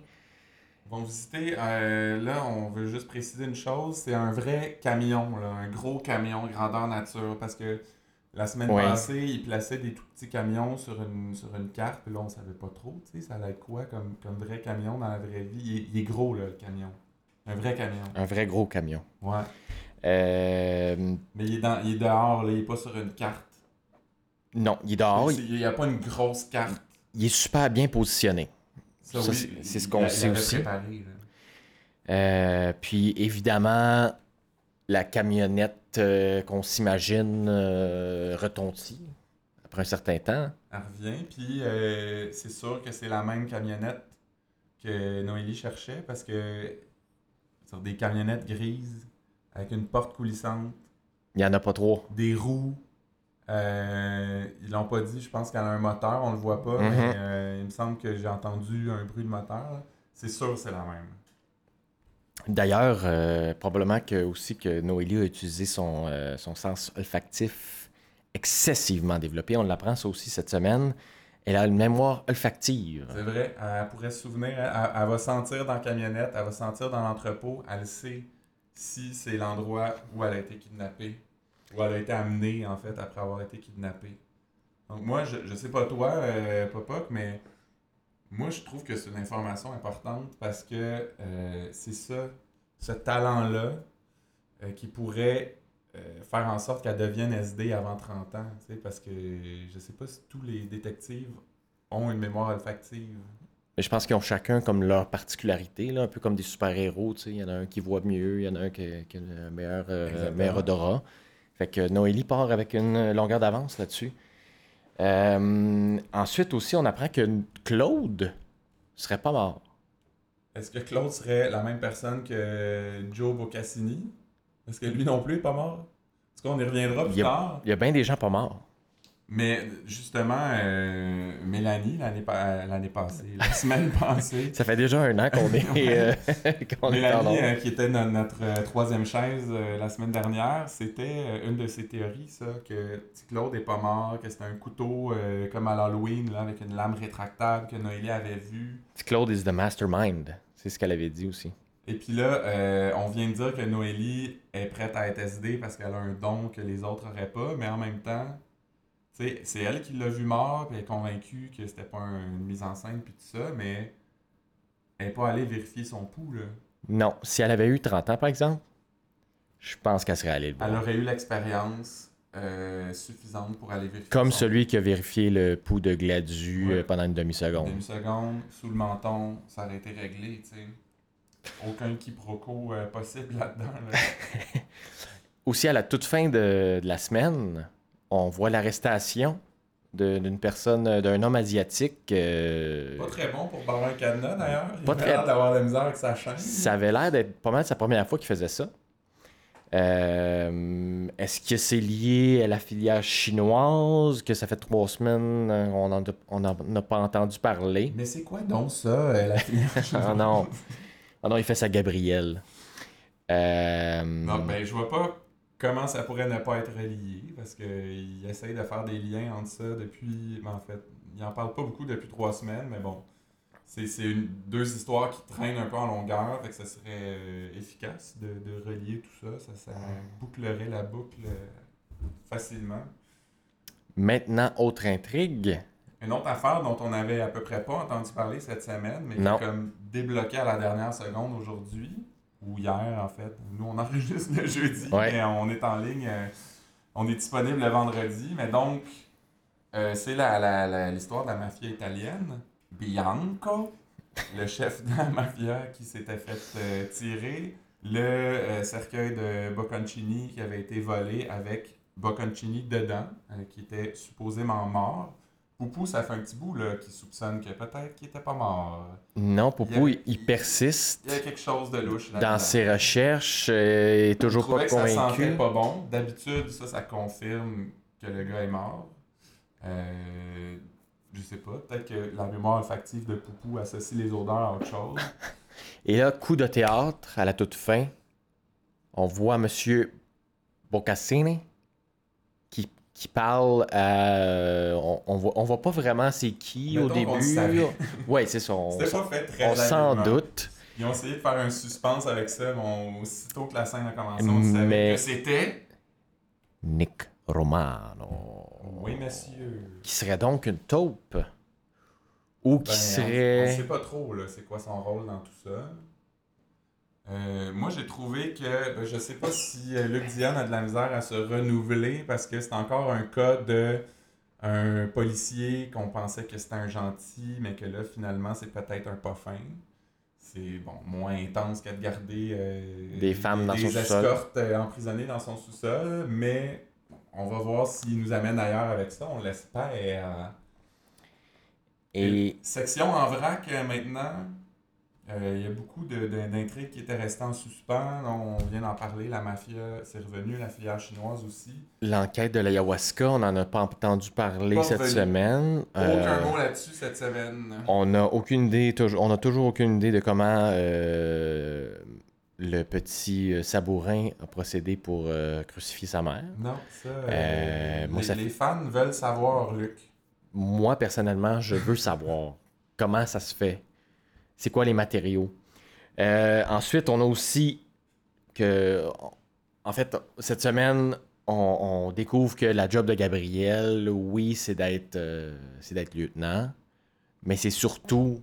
A: Ils vont visiter, là, on veut juste préciser une chose, c'est un vrai camion, là, un gros camion grandeur nature, parce que La semaine
B: Ouais.
A: passée, il plaçait des tout petits camions sur une, sur une carte, puis là, on savait pas trop, tu sais, ça allait être quoi comme, comme vrai camion dans la vraie vie? Il est, il est gros, là, le camion. Un vrai camion.
B: Un vrai gros camion.
A: Ouais.
B: Euh,
A: Mais il est, dans, il est dehors, là, il est pas sur une carte.
B: non, il est dehors.
A: Il n'y a pas une grosse carte.
B: Il est super bien positionné. Ça,
A: oui,
B: c'est- ce qu'on sait aussi.
A: préparé.
B: Euh, puis évidemment, la camionnette euh, qu'on s'imagine euh, retentit après un certain temps.
A: Elle revient, puis euh, c'est sûr que c'est la même camionnette que Noélie cherchait parce que sur des camionnettes grises avec une porte coulissante,
B: Il n'y en a pas trop.
A: des roues. euh, ils l'ont pas dit, je pense qu'elle a un moteur, on le voit pas,
B: Mhm.
A: mais il me semble que j'ai entendu un bruit de moteur. C'est sûr c'est la même.
B: D'ailleurs, euh, probablement que aussi que Noélie a utilisé son, euh, son sens olfactif excessivement développé. On l'apprend ça aussi cette semaine. Elle a une mémoire olfactive.
A: C'est vrai, elle pourrait se souvenir, elle, va sentir dans la camionnette, elle va sentir dans l'entrepôt, elle sait si c'est l'endroit où elle a été kidnappée, où elle a été amenée en fait après avoir été kidnappée. Donc moi, je, je sais pas toi, euh, Popoc, mais moi je trouve que c'est une information importante parce que euh, c'est ça, ce talent-là euh, qui pourrait euh, faire en sorte qu'elle devienne SD avant 30 ans, tu sais, parce que je sais pas si tous les détectives ont une mémoire olfactive.
B: Mais je pense qu'ils ont chacun comme leur particularité, là, un peu comme des super-héros. tu sais. Il y en a un qui voit mieux, il y en a un qui, qui a un meilleur, meilleur odorat. Fait que Noélie part avec une longueur d'avance là-dessus. Euh, ensuite aussi, on apprend que Claude serait pas mort.
A: Est-ce que Claude serait la même personne que Joe Boccassini? Est-ce que lui non plus est pas mort? Est-ce qu'on y reviendra plus
B: Il y a-
A: tard?
B: Il y a bien des gens pas morts.
A: Mais justement, euh, Mélanie, l'année pa- l'année passée, la semaine passée,
B: Ça fait déjà un an qu'on est, euh,
A: Mélanie, euh, qui était dans notre euh, troisième chaise euh, la semaine dernière, c'était euh, une de ses théories, ça, que petit Claude est pas mort, que c'était un couteau euh, comme à l'Halloween, là, avec une lame rétractable que Noélie avait vu.
B: Claude is the mastermind. C'est ce qu'elle avait dit aussi.
A: Et puis là, euh, on vient de dire que Noélie est prête à être SD parce qu'elle a un don que les autres n'auraient pas, mais en même temps, c'est elle qui l'a vu mort, puis elle est convaincue que c'était pas un- une mise en scène, puis tout ça, mais elle n'est pas allée vérifier son pouls, là.
B: Non, si elle avait eu 30 ans, par exemple, je pense qu'elle serait allée le voir.
A: Elle aurait eu l'expérience euh, suffisante pour aller vérifier
B: Comme
A: son
B: celui qui a vérifié le pouls de Gladu
A: Ouais.
B: euh, pendant une demi-seconde.
A: Une seconde, sous le menton, ça aurait été réglé, tu sais. Aucun quiproquo euh, possible là-dedans, là.
B: Aussi, à la toute fin de, de la semaine, on voit l'arrestation d'une personne, d'un homme asiatique. euh,
A: Pas très bon pour barrer un cadenas, d'ailleurs. Il
B: Pas
A: a
B: très-
A: l'air d'avoir la misère avec sa chaîne.
B: Ça avait l'air d'être pas mal sa première fois qu'il faisait ça. Euh, Est-ce que c'est lié à la filière chinoise, que ça fait trois semaines, euh, on n'en a, pas entendu parler?
A: Mais c'est quoi donc ça, euh, la filière
B: Ah non. Ah non, il fait sa Gabrielle. Euh,
A: Non, ben je vois pas comment ça pourrait ne pas être relié, parce qu'il essaye de faire des liens entre ça depuis... ben, en fait, il en parle pas beaucoup depuis trois semaines, mais bon. C'est deux histoires qui traînent un peu en longueur, fait que ça serait euh, efficace de, de relier tout ça. Ça, ça bouclerait la boucle euh, facilement.
B: Maintenant, autre intrigue.
A: Une autre affaire dont on avait à peu près pas entendu parler cette semaine, mais qui est comme débloqué à la dernière seconde aujourd'hui, ou hier en fait. Nous, on enregistre le jeudi,
B: Ouais.
A: mais on est en ligne, euh, on est disponible le vendredi. Mais donc, euh, c'est la- la- la- l'histoire de la mafia italienne. Bianco, le chef de la mafia qui s'était fait euh, tirer. Le euh, cercueil de Bocconcini qui avait été volé avec Bocconcini dedans, euh, qui était supposément mort. Poupou, ça fait un petit bout là, qui soupçonne que peut-être qu'il était pas mort.
B: Non, Poupou,
A: Il a-
B: il, il persiste
A: Il y a quelque chose de louche là
B: dans ses recherches. euh, il est toujours pas
A: que ça sentait
B: convaincu.
A: pas bon. D'habitude, ça, ça confirme que le gars est mort. Euh, je sais pas. Peut-être que la mémoire olfactive de Poupou associe les odeurs à autre chose.
B: Et là, coup de théâtre à la toute fin. On voit Monsieur Boccassini qui, qui parle à. On, on voit, on voit pas vraiment c'est qui au
A: Mettons
B: début. Ouais, c'est ça. On,
A: C'était pas fait très
B: on s'en doute.
A: Ils ont essayé de faire un suspense avec ça, mais on- aussitôt que la scène a commencé, on savait
B: Mais-
A: que c'était
B: Nick Romano.
A: Oui, monsieur.
B: Qui serait donc une taupe. Ou qui
A: Ben, on-
B: serait.
A: On, sait pas trop, là, c'est quoi son rôle dans tout ça. Euh, moi, j'ai trouvé que, ben, je sais pas si euh, Luc Diane a de la misère à se renouveler parce que c'est encore un cas de un policier qu'on pensait que c'était un gentil, mais que là, finalement, c'est peut-être un pas fin. C'est bon, moins intense qu'à de garder euh,
B: Des femmes dans
A: des
B: son
A: escortes euh, emprisonnées dans son sous-sol, mais on va voir s'il nous amène ailleurs avec ça, on l'espère.
B: Et
A: Section en vrac euh, maintenant. Euh, Il y a beaucoup d'intrigues qui étaient restées en suspens. On vient d'en parler. La mafia, c'est revenu. La filière chinoise aussi.
B: l'enquête de l'ayahuasca, on n'en a pas entendu parler
A: Pas
B: cette
A: revenu.
B: semaine.
A: Aucun
B: Euh,
A: mot là-dessus cette semaine.
B: On n'a aucune idée, on a toujours aucune idée de comment euh, le petit euh, sabourin a procédé pour euh, crucifier sa mère.
A: Non, ça. euh,
B: moi,
A: les,
B: ça
A: les fans veulent savoir, Luc.
B: Moi, personnellement, je veux savoir comment ça se fait. C'est quoi les matériaux? Euh, ensuite, on a aussi que, en fait, cette semaine, on, découvre que la job de Gabriel, oui, c'est d'être euh, c'est d'être lieutenant, mais c'est surtout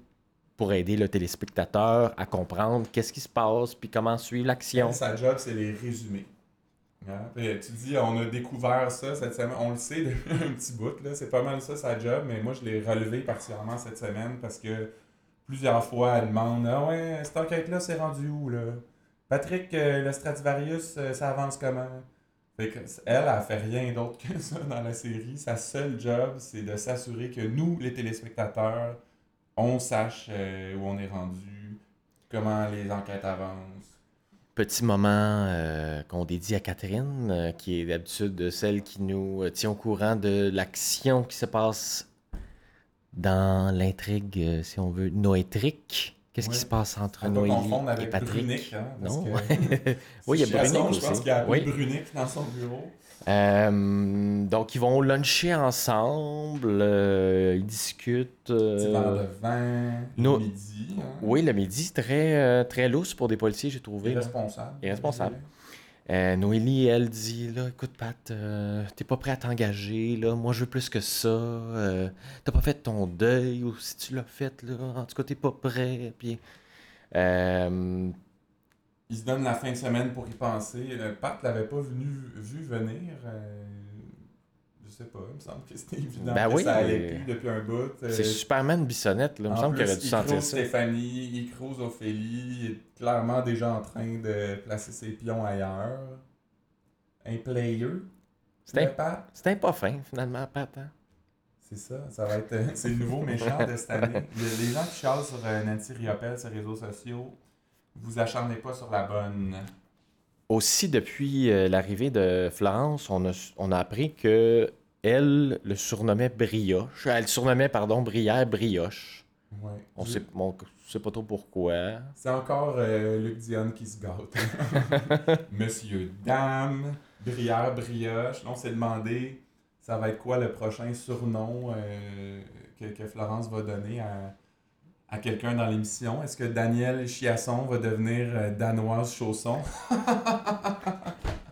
B: pour aider le téléspectateur à comprendre qu'est-ce qui se passe puis comment suivre l'action.
A: Sa job, c'est les résumés. Hein? Tu dis, on a découvert ça cette semaine. On le sait depuis un petit bout. là. C'est pas mal ça, sa job. Mais moi, je l'ai relevé particulièrement cette semaine parce que plusieurs fois, elle demande Ah ouais, cette enquête-là, c'est rendu où là? Patrick, euh, le Stradivarius, euh, ça avance comment? Fait elle, elle fait rien d'autre que ça dans la série. Sa seule job, c'est de s'assurer que nous, les téléspectateurs, on sache euh, où on est rendu, comment les enquêtes avancent.
B: Petit moment qu'on dédie à Catherine, qui est d'habitude celle qui nous tient au courant de l'action qui se passe dans l'intrigue, euh, si on veut, noétrique. Qu'est-ce qui se passe entre Noélie et
A: avec
B: Patrick?
A: Brunick, hein, parce
B: Non,
A: que-.
B: Oui, il y a
A: Je pense
B: aussi.
A: qu'il y a
B: Oui.
A: Brunick dans son bureau.
B: Euh, donc, ils vont luncher ensemble, euh, ils discutent. euh,
A: verre de vin,
B: no-
A: midi. Hein,
B: Oui, le midi, très, très lousse pour des policiers, j'ai trouvé.
A: Irresponsable.
B: Irresponsable. Euh, Noélie, elle dit là, écoute Pat, euh, t'es pas prêt à t'engager, là. Moi, je veux plus que ça. euh, t'as pas fait ton deuil, ou si tu l'as fait, là, en tout cas, t'es pas prêt. Puis, euh,
A: Il se donne la fin de semaine pour y penser. Pat l'avait pas vu venir. Euh, sais pas, il me semble que c'était évident
B: Ben
A: que
B: oui,
A: ça allait
B: euh,
A: plus depuis un bout. euh,
B: c'est Superman Bissonnette, là. Il me semble qu'il aurait dû sentir ça.
A: Stéphanie, il crouse Ophélie, il est clairement déjà en train de placer ses pions ailleurs. Un player.
B: C'est un-. C'était pas fin, finalement, Pat. hein?
A: C'est ça, ça va être. c'est le nouveau méchant de cette année. Les, gens qui chialent sur euh, Nancy Riopelle, sur les réseaux sociaux, vous acharnez pas sur la bonne.
B: Aussi, depuis euh, l'arrivée de Florence, on a, on a appris que elle le surnommait Brioche. Elle surnommait, pardon, Brière Brioche.
A: Ouais.
B: On sait, on sait pas trop pourquoi.
A: C'est encore euh, Luc Dion qui se gâte. Monsieur, dame, Brière, Brioche. Là, on s'est demandé, ça va être quoi le prochain surnom euh, que, que Florence va donner à, à quelqu'un dans l'émission? Est-ce que Daniel Chiasson va devenir euh, Danoise Chausson?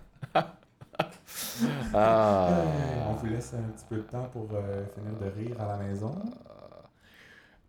B: Ah.
A: On vous laisse un petit peu de temps pour euh, finir de rire à la maison.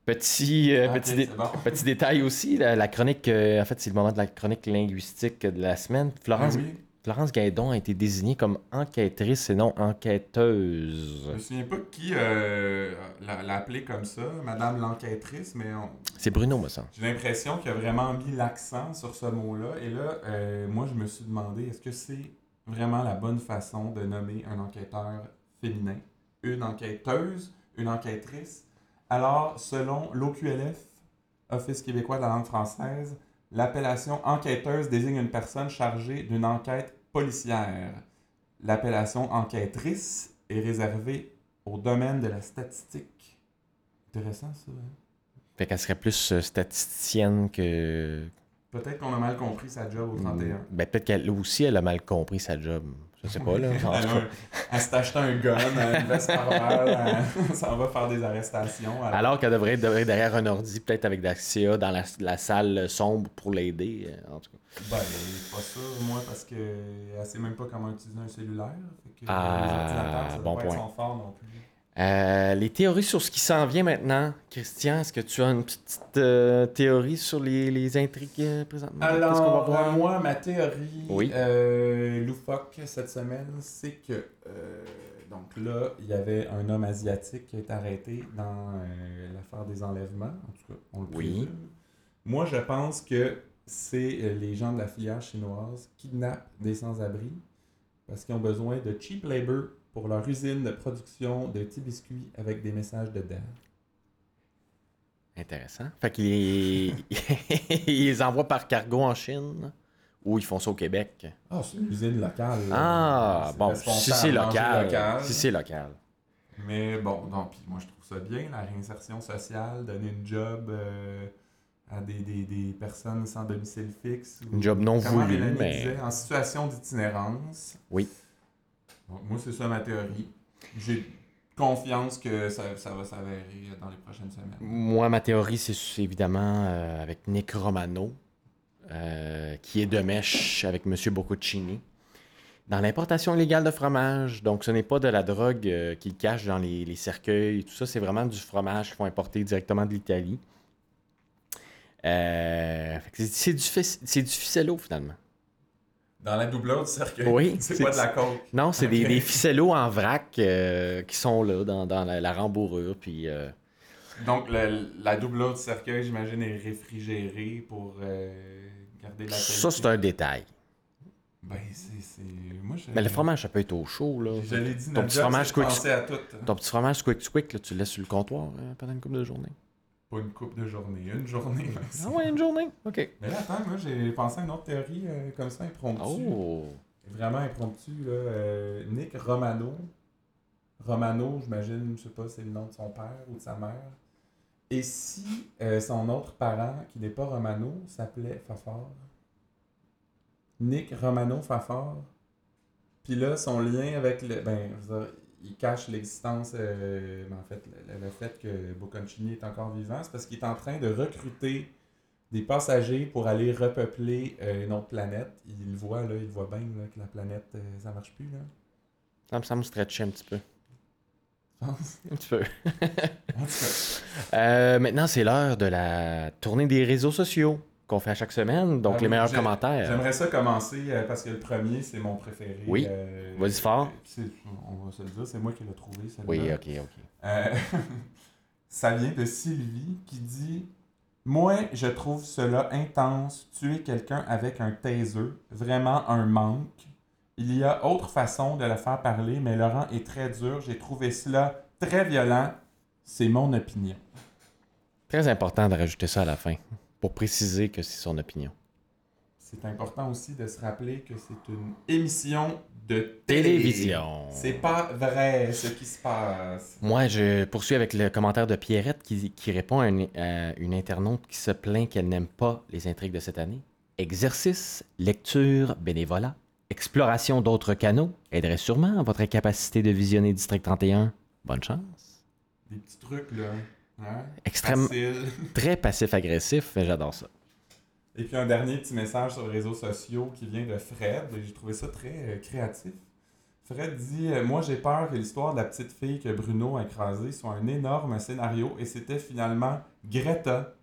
B: Petit, euh,
A: Ah,
B: petit, dé-
A: bon.
B: petit détail aussi, la, la chronique, euh, en fait, c'est le moment de la chronique linguistique de la semaine. Florence,
A: Ah oui.
B: Florence Gaidon a été désignée comme enquêtrice et non enquêteuse.
A: Je me souviens pas qui euh, l'a appelée comme ça, Madame l'enquêtrice, mais on-
B: C'est Bruno, me semble.
A: j'ai l'impression qu'il a vraiment mis l'accent sur ce mot-là. Et là, euh, moi, je me suis demandé, est-ce que c'est vraiment la bonne façon de nommer un enquêteur féminin, une enquêteuse, une enquêtrice? Alors, selon l'OQLF, Office québécois de la langue française, l'appellation enquêteuse désigne une personne chargée d'une enquête policière. L'appellation enquêtrice est réservée au domaine de la statistique. Intéressant, ça. hein?
B: Fait qu'elle serait plus euh, statisticienne que.
A: Peut-être qu'on a mal compris sa job au 31.
B: Ben, peut-être qu'elle aussi, elle a mal compris sa job. Je sais pas, là.
A: Elle, elle s'est acheté un gun, une veste elle s'en va faire des arrestations. alors-
B: Alors qu'elle devrait être derrière un ordi, peut-être avec Daxia dans la, la salle sombre pour l'aider. euh, En tout cas.
A: Ben, pas sûr, moi, parce que elle sait même pas comment utiliser un cellulaire. Fait que
B: Ah,
A: les ordinateurs, ça
B: bon
A: pas être
B: point.
A: son fort non plus.
B: Euh, les théories sur ce qui s'en vient maintenant. Christian, est-ce que tu as une petite euh, théorie sur les, les intrigues euh, présentement? Qu'on va
A: Alors,
B: voir?
A: moi, ma théorie
B: Oui.
A: loufoque cette semaine, c'est que, donc là, il y avait un homme asiatique qui a été arrêté dans l'affaire des enlèvements. En tout cas, on le
B: Oui.
A: Moi, je pense que c'est les gens de la filière chinoise qui kidnappent des sans-abri parce qu'ils ont besoin de cheap labor pour leur usine de production de petits biscuits avec des messages dedans.
B: Intéressant. Fait qu'ils les... ils les envoient par cargo en Chine ou ils font ça au Québec?
A: Ah, c'est une usine locale.
B: Ah, bon, si c'est
A: de
B: local. Si c'est local.
A: Mais bon, non, puis moi je trouve ça bien, la réinsertion sociale, donner une job euh, à des, des, des personnes sans domicile fixe. ou-
B: Une job non voulue, mais-
A: disait, en situation d'itinérance.
B: Oui.
A: Moi, c'est ça ma théorie. J'ai confiance que ça, ça va s'avérer dans les prochaines semaines.
B: Moi, ma théorie, c'est évidemment euh, avec Nick Romano, euh, qui est de mèche avec M. Bocconcini. Dans l'importation illégale de fromage, donc ce n'est pas de la drogue euh, qu'ils cachent dans les, cercueils, tout ça, c'est vraiment du fromage qu'ils font importer directement de l'Italie. Euh, c'est- du, du ficello finalement.
A: Dans la doubleur du cercueil,
B: Oui,
A: c'est pas de la coke.
B: Non, c'est des, des ficellos en vrac euh, qui sont là dans, dans la, la rembourrure. Puis, euh,
A: Donc, le- la doubleur du cercueil, j'imagine, est réfrigérée pour euh, garder la
B: ça, c'est un détail.
A: Ben, c'est. Moi, je.
B: Mais le fromage, ça peut être au chaud. Là.
A: Je l'ai dit,
B: Ton petit fromage quick-
A: à tout.
B: Ton petit fromage là, tu le laisses sur le comptoir euh, pendant une couple de journée.
A: Pas une coupe de journée, une journée. merci.
B: Ah ouais, une journée. OK.
A: Mais là, attends, moi, j'ai pensé à une autre théorie euh, comme ça, impromptue.
B: Oh.
A: Vraiment impromptue, là. Euh, Nick Romano. Romano, j'imagine, je sais pas, c'est le nom de son père ou de sa mère. Et si euh, son autre parent, qui n'est pas Romano, s'appelait Fafard? Nick Romano Fafard. Puis là, son lien avec le. Ben, je veux dire, il cache l'existence, euh, en fait, le, le fait que Bocconcini est encore vivant, c'est parce qu'il est en train de recruter des passagers pour aller repeupler euh, une autre planète. Il voit, là, il voit bien là, que la planète, euh, ça marche plus, là.
B: Ça me semble stretcher un petit peu.
A: Je pense.
B: Un petit peu. Euh, maintenant, c'est l'heure de la tournée des réseaux sociaux qu'on fait à chaque semaine. Donc,
A: Ah
B: les meilleurs commentaires.
A: J'aimerais ça commencer euh, parce que le premier, c'est mon préféré.
B: Oui.
A: Euh,
B: Vas-y fort.
A: On va se le dire, c'est moi qui l'ai trouvé.
B: Oui, ok, ok.
A: Euh, ça vient de Sylvie qui dit Moi, je trouve cela intense, tuer quelqu'un avec un taser, vraiment un manque. Il y a autre façon de le faire parler, mais Laurent est très dur. J'ai trouvé cela très violent. C'est mon opinion.
B: Très important de rajouter ça à la fin pour préciser que c'est son opinion.
A: C'est important aussi de se rappeler que c'est une émission de télé.
B: Télévision.
A: C'est pas vrai ce qui se passe.
B: Moi, je poursuis avec le commentaire de Pierrette qui, qui répond à une, à une internaute qui se plaint qu'elle n'aime pas les intrigues de cette année. Exercice, lecture, bénévolat, exploration d'autres canaux aiderait sûrement à votre incapacité de visionner District 31. Bonne chance.
A: Des petits trucs, là.
B: Extrême-
A: Facile.
B: Très passif-agressif, mais j'adore ça.
A: Et puis un dernier petit message sur les réseaux sociaux qui vient de Fred. et J'ai trouvé ça très euh, créatif. Fred dit euh, Moi, j'ai peur que l'histoire de la petite fille que Bruno a écrasée soit un énorme scénario et c'était finalement Greta.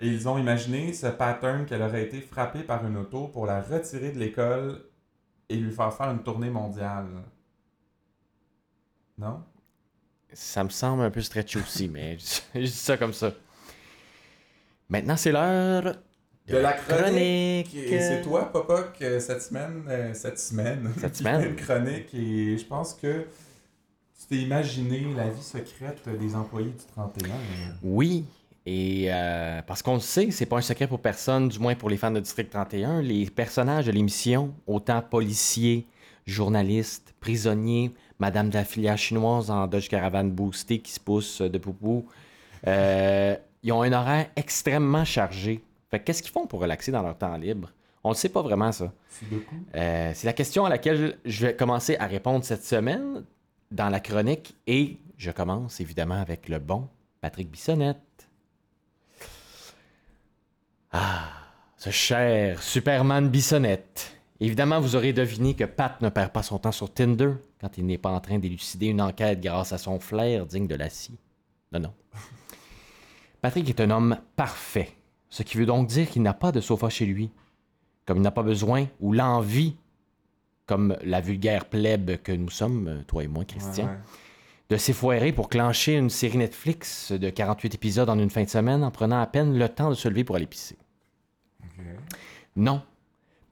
A: Et ils ont imaginé ce pattern qu'elle aurait été frappée par une auto pour la retirer de l'école et lui faire faire une tournée mondiale. Non?
B: Ça me semble un peu stretch aussi, mais je dis ça comme ça. Maintenant, c'est l'heure
A: De la chronique. Et c'est toi, Papa, que cette semaine, euh, cette semaine,
B: Cette semaine.
A: fait une chronique et je pense que tu t'es imaginé la vie secrète des employés du 31.
B: Oui, et euh, parce qu'on le sait, c'est pas un secret pour personne, du moins pour les fans de District 31, les personnages de l'émission, autant policiers, journalistes, prisonniers, Madame de la filière chinoise en Dodge Caravan boosté qui se pousse de poupou, euh, ils ont un horaire extrêmement chargé. Fait que qu'est-ce qu'ils font pour relaxer dans leur temps libre? On ne sait pas vraiment ça. Euh, c'est la question à laquelle je vais commencer à répondre cette semaine dans la chronique et je commence évidemment avec le bon Patrick Bissonnette. Ah, ce cher Superman Bissonnette. Évidemment, vous aurez deviné que Pat ne perd pas son temps sur Tinder quand il n'est pas en train d'élucider une enquête grâce à son flair digne de la scie. Non, non. Patrick est un homme parfait, ce qui veut donc dire qu'il n'a pas de sofa chez lui, comme il n'a pas besoin ou l'envie, comme la vulgaire plèbe que nous sommes, toi et moi, Christian,
A: Ouais, ouais.
B: de s'effoirer pour clencher une série Netflix de 48 épisodes en une fin de semaine en prenant à peine le temps de se lever pour aller pisser. Non.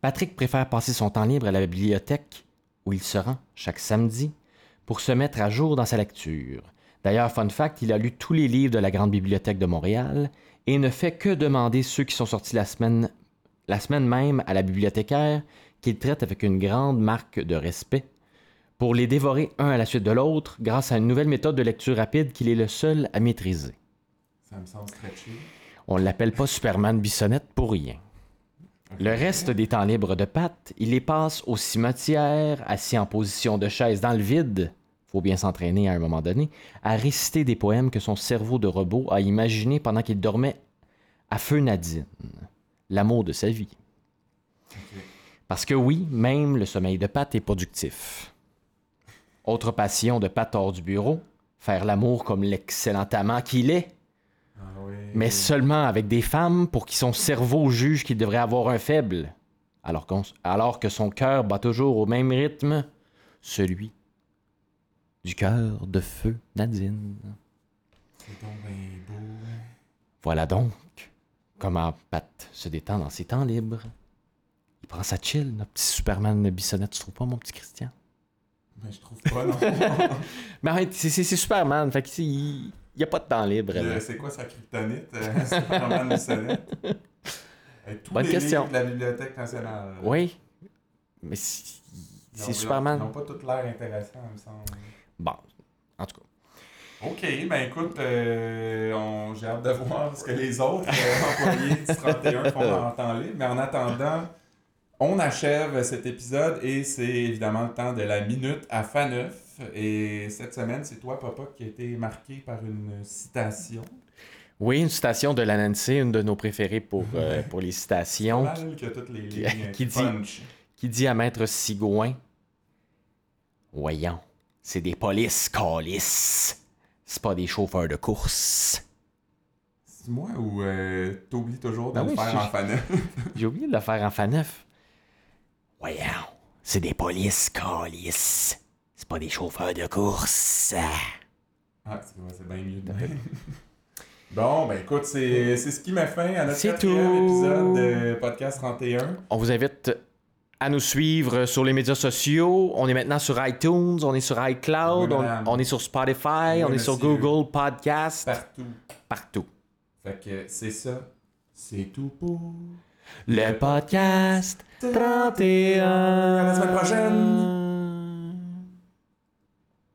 B: Patrick préfère passer son temps libre à la bibliothèque, où il se rend chaque samedi, pour se mettre à jour dans sa lecture. D'ailleurs, fun fact, il a lu tous les livres de la Grande Bibliothèque de Montréal et ne fait que demander ceux qui sont sortis la semaine, la semaine même à la bibliothécaire, qu'il traite avec une grande marque de respect, pour les dévorer un à la suite de l'autre grâce à une nouvelle méthode de lecture rapide qu'il est le seul à maîtriser.
A: Ça me semble stretché.
B: On ne l'appelle pas Superman Bissonnette pour rien. Le reste des temps libres de Pat, il les passe au cimetière, assis en position de chaise dans le vide, faut bien s'entraîner à un moment donné, à réciter des poèmes que son cerveau de robot a imaginés pendant qu'il dormait à feu Nadine, l'amour de sa vie. Parce que oui, même le sommeil de Pat est productif. Autre passion de Pat hors du bureau, faire l'amour comme l'excellent amant qu'il est,
A: Ah oui.
B: mais seulement avec des femmes pour qui son cerveau juge qu'il devrait avoir un faible, alors, alors que son cœur bat toujours au même rythme, celui du cœur de feu Nadine.
A: Beau.
B: Voilà donc comment Pat se détend dans ses temps libres. Il prend sa chill, notre petit Superman Bissonnette, tu trouves pas, mon petit Christian?
A: Mais je trouve pas, non.
B: Mais c'est Superman, fait qu'il n'y a pas de temps libre.
A: C'est quoi sa kryptonite, Superman Bissonnette? Avec tous
B: Bonne
A: les
B: question.
A: de la Bibliothèque nationale.
B: Oui, mais c'est Superman.
A: Ils n'ont pas toutes l'air intéressants, il me semble.
B: Bon, en tout cas.
A: OK, ben écoute, euh, on- j'ai hâte de voir ce que les autres euh, employés du 31 font en temps libre. Mais en attendant, on achève cet épisode et c'est évidemment le temps de la minute à Faneuf. Et cette semaine, c'est toi, papa, qui a été marqué par une citation.
B: Oui, une citation de la Nancy, une de nos préférées pour, euh, pour les citations,
A: mal que toutes les
B: qui-
A: lignes
B: qui dit- qui dit à Maître Sigouin Voyons, c'est des polices, calices. C'est pas des chauffeurs de course.
A: C'est moi ou euh, t'oublies toujours de
B: Ben
A: le
B: oui,
A: faire en Faneuf?
B: J'ai oublié de le faire en faneuf. Voyons, c'est des polices, calices. C'est pas des chauffeurs de course.
A: Ah, c'est bien mieux. Bon, ben écoute, c'est ce qui met fin à notre quatrième épisode de Podcast 31.
B: On vous invite à nous suivre sur les médias sociaux. On est maintenant sur iTunes, on est sur iCloud,
A: Oui,
B: on, est sur Spotify,
A: Oui,
B: on est sur. Google Podcast,
A: Partout.
B: partout.
A: Fait que c'est ça. C'est tout pour.
B: Le podcast 31.
A: À la semaine prochaine.